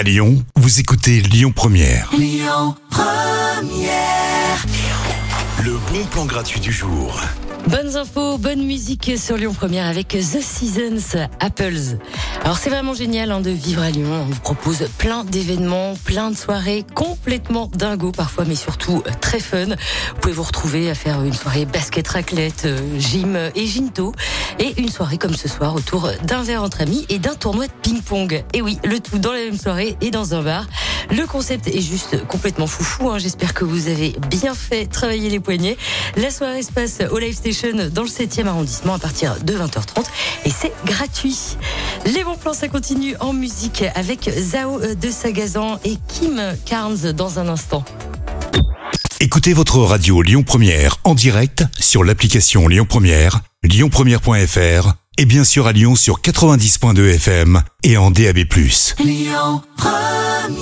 À Lyon, vous écoutez Lyon Première. Le bon plan gratuit du jour. Bonnes infos, bonne musique sur Lyon Première avec The Seasons Apples. Alors c'est vraiment génial hein, de vivre à Lyon. On vous propose plein d'événements, plein de soirées complètement dingo parfois, mais surtout euh, très fun. Vous pouvez vous retrouver à faire une soirée basket raclette, euh, gym et ginto, et une soirée comme ce soir autour d'un verre entre amis et d'un tournoi de ping-pong. Et oui, le tout dans la même soirée et dans un bar. Le concept est juste complètement foufou. Hein. J'espère que vous avez bien fait travailler les poignets. La soirée se passe au Live Station dans le 7e arrondissement à partir de 20h30 et c'est gratuit. Les bons plans, ça continue en musique avec Zao de Sagazan et Kim Carnes dans un instant. Écoutez votre radio Lyon Première en direct sur l'application Lyon Première, lyonpremière.fr et bien sûr à Lyon sur 90.2 FM et en DAB+. Lyon Première